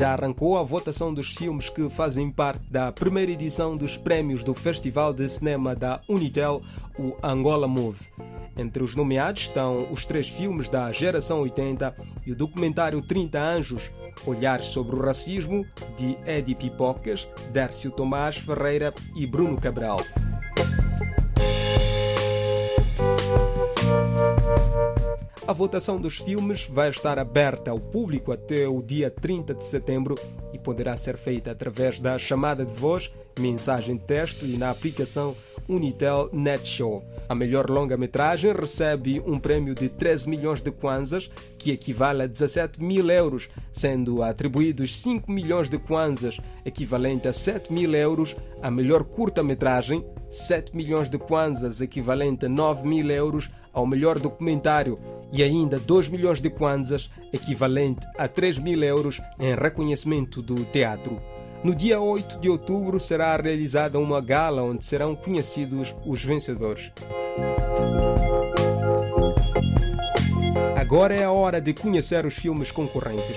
já arrancou a votação dos filmes que fazem parte da primeira edição dos prémios do Festival de Cinema da Unitel, o Angola Move. Entre os nomeados estão os três filmes da geração 80 e o documentário 30 Anjos, Olhares sobre o Racismo, de Eddie Pipocas, Dércio Tomás Ferreira e Bruno Cabral. A votação dos filmes vai estar aberta ao público até o dia 30 de setembro e poderá ser feita através da chamada de voz, mensagem de texto e na aplicação Unitel Net Show. A melhor longa-metragem recebe um prêmio de 13 milhões de kwanzas, que equivale a 17 mil euros, sendo atribuídos 5 milhões de kwanzas, equivalente a 7 mil euros. A melhor curta-metragem, 7 milhões de kwanzas, equivalente a 9 mil euros ao melhor documentário e ainda 2 milhões de kwanzas, equivalente a 3 mil euros em reconhecimento do teatro. No dia 8 de outubro será realizada uma gala onde serão conhecidos os vencedores. Agora é a hora de conhecer os filmes concorrentes.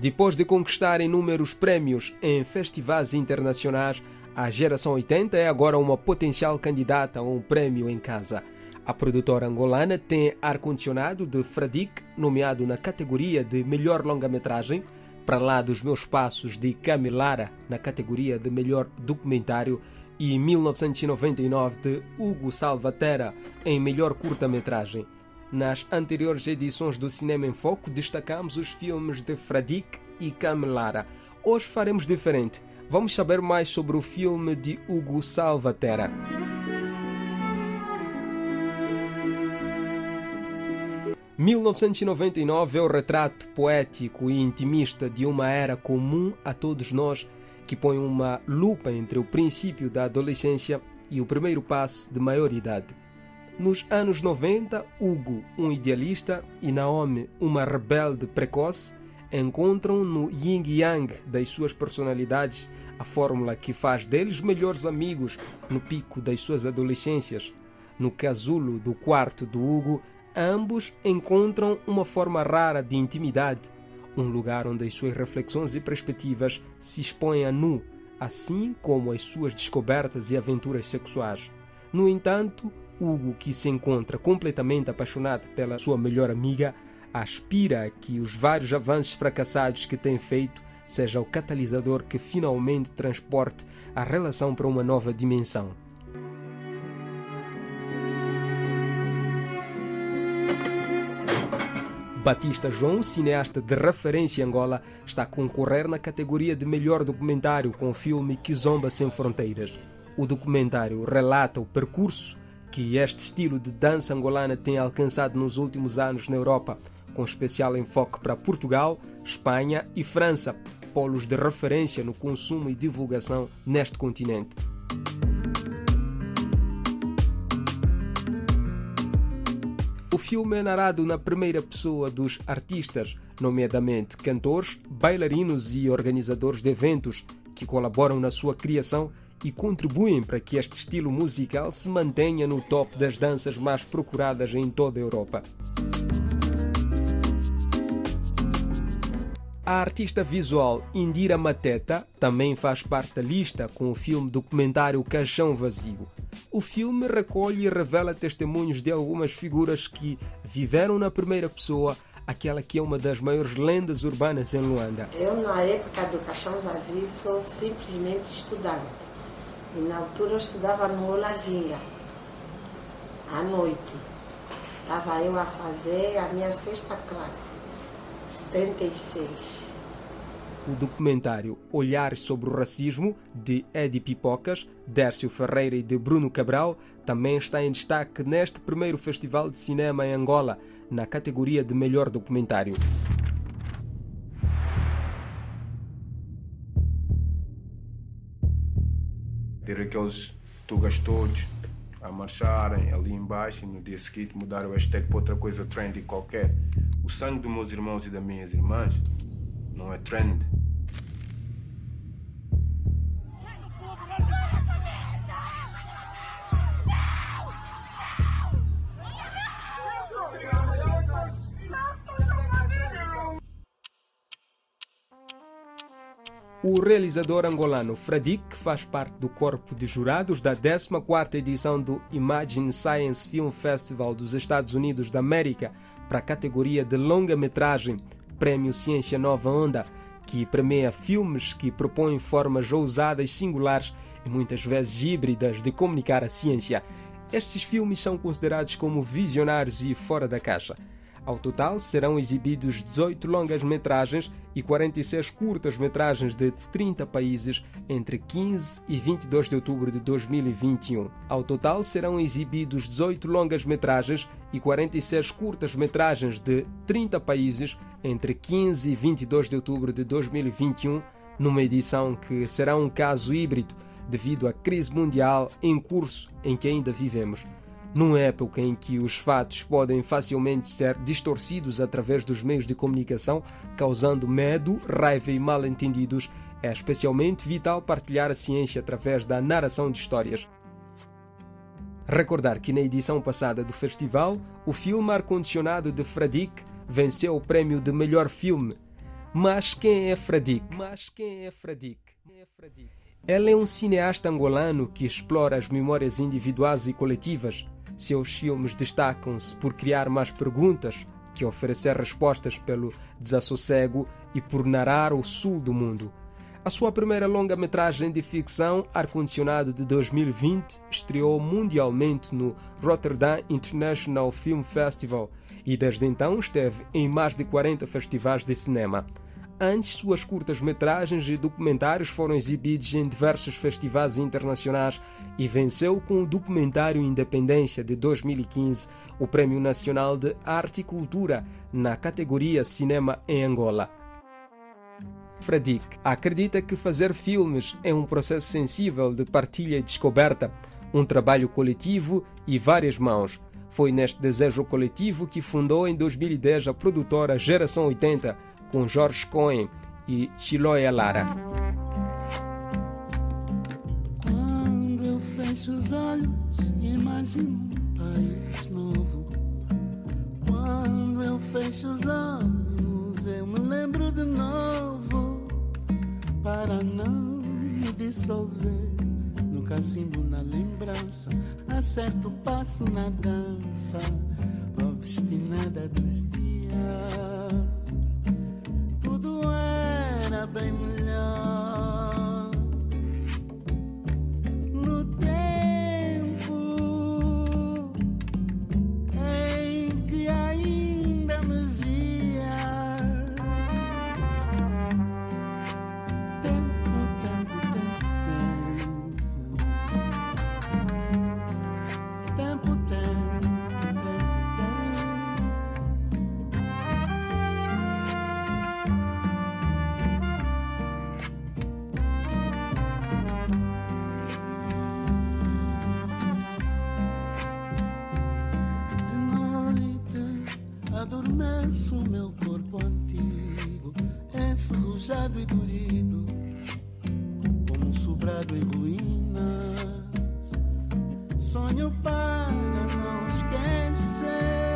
Depois de conquistar inúmeros prémios em festivais internacionais, a geração 80 é agora uma potencial candidata a um prêmio em casa. A produtora angolana tem ar-condicionado de Fradique, nomeado na categoria de melhor longa-metragem, para lá dos meus passos de Camilara, na categoria de melhor documentário, e 1999 de Hugo Salvatera, em melhor curta-metragem. Nas anteriores edições do Cinema em Foco, destacamos os filmes de Fradique e Camelara. Hoje faremos diferente. Vamos saber mais sobre o filme de Hugo Salvatera. «1999 é o retrato poético e intimista de uma era comum a todos nós que põe uma lupa entre o princípio da adolescência e o primeiro passo de maioridade. Nos anos 90, Hugo, um idealista, e Naomi, uma rebelde precoce, encontram no yin yang das suas personalidades a fórmula que faz deles melhores amigos no pico das suas adolescências. No casulo do quarto do Hugo, ambos encontram uma forma rara de intimidade, um lugar onde as suas reflexões e perspectivas se expõem a nu, assim como as suas descobertas e aventuras sexuais. No entanto, Hugo, que se encontra completamente apaixonado pela sua melhor amiga, aspira que os vários avanços fracassados que tem feito seja o catalisador que finalmente transporte a relação para uma nova dimensão. Batista João, cineasta de referência em Angola, está a concorrer na categoria de melhor documentário com o filme Kizomba Sem Fronteiras. O documentário relata o percurso que este estilo de dança angolana tem alcançado nos últimos anos na Europa, com especial enfoque para Portugal, Espanha e França, polos de referência no consumo e divulgação neste continente. O filme é narrado na primeira pessoa dos artistas, nomeadamente cantores, bailarinos e organizadores de eventos que colaboram na sua criação e contribuem para que este estilo musical se mantenha no top das danças mais procuradas em toda a Europa. A artista visual Indira Mateta também faz parte da lista com o filme documentário Caixão Vazio. O filme recolhe e revela testemunhos de algumas figuras que viveram na primeira pessoa aquela que é uma das maiores lendas urbanas em Luanda. Eu, na época do Caixão Vazio, sou simplesmente estudante. E na altura eu estudava no Olazinga, à noite. Estava eu a fazer a minha sexta classe, 76. O documentário Olhares sobre o Racismo, de Eddie Pipocas, Dércio Ferreira e de Bruno Cabral, também está em destaque neste primeiro Festival de Cinema em Angola, na categoria de melhor documentário. Ter aqueles tugas todos a marcharem ali embaixo e no dia seguinte mudar o hashtag para outra coisa trendy qualquer. O sangue dos meus irmãos e das minhas irmãs não é trend. O realizador angolano Fradique faz parte do corpo de jurados da 14ª edição do Imagine Science Film Festival dos Estados Unidos da América para a categoria de longa-metragem, Prêmio Ciência Nova Onda, que premia filmes que propõem formas ousadas, singulares e muitas vezes híbridas de comunicar a ciência. Estes filmes são considerados como visionários e fora da caixa. Ao total, serão exibidos 18 longas-metragens e 46 curtas-metragens de 30 países entre 15 e 22 de outubro de 2021. Ao total, serão exibidos 18 longas-metragens e 46 curtas-metragens de 30 países entre 15 e 22 de outubro de 2021, numa edição que será um caso híbrido devido à crise mundial em curso em que ainda vivemos numa época em que os fatos podem facilmente ser distorcidos através dos meios de comunicação, causando medo, raiva e mal-entendidos, é especialmente vital partilhar a ciência através da narração de histórias. Recordar que na edição passada do festival, o filme Ar-Condicionado de Fradic venceu o prêmio de melhor filme. Mas quem é Fradic? Mas quem é Fradic? Ele é um cineasta angolano que explora as memórias individuais e coletivas seus filmes destacam-se por criar mais perguntas que oferecer respostas pelo desassossego e por narrar o sul do mundo. A sua primeira longa-metragem de ficção, Ar-Condicionado de 2020, estreou mundialmente no Rotterdam International Film Festival e desde então esteve em mais de 40 festivais de cinema. Antes, suas curtas-metragens e documentários foram exibidos em diversos festivais internacionais e venceu com o documentário Independência de 2015 o Prêmio Nacional de Arte e Cultura na categoria Cinema em Angola. Fradic acredita que fazer filmes é um processo sensível de partilha e descoberta, um trabalho coletivo e várias mãos. Foi neste desejo coletivo que fundou em 2010 a produtora Geração 80 com Jorge Cohen e Chiloia Lara. Quando eu fecho os olhos, imagino um país novo. Quando eu fecho os olhos, eu me lembro de novo para não me dissolver. No cacimbo, na lembrança, acerto o passo na dança, obstinada dos dias era adormeço o meu corpo antigo, enferrujado e dorido, como um sobrado em ruínas. Sonho para não esquecer.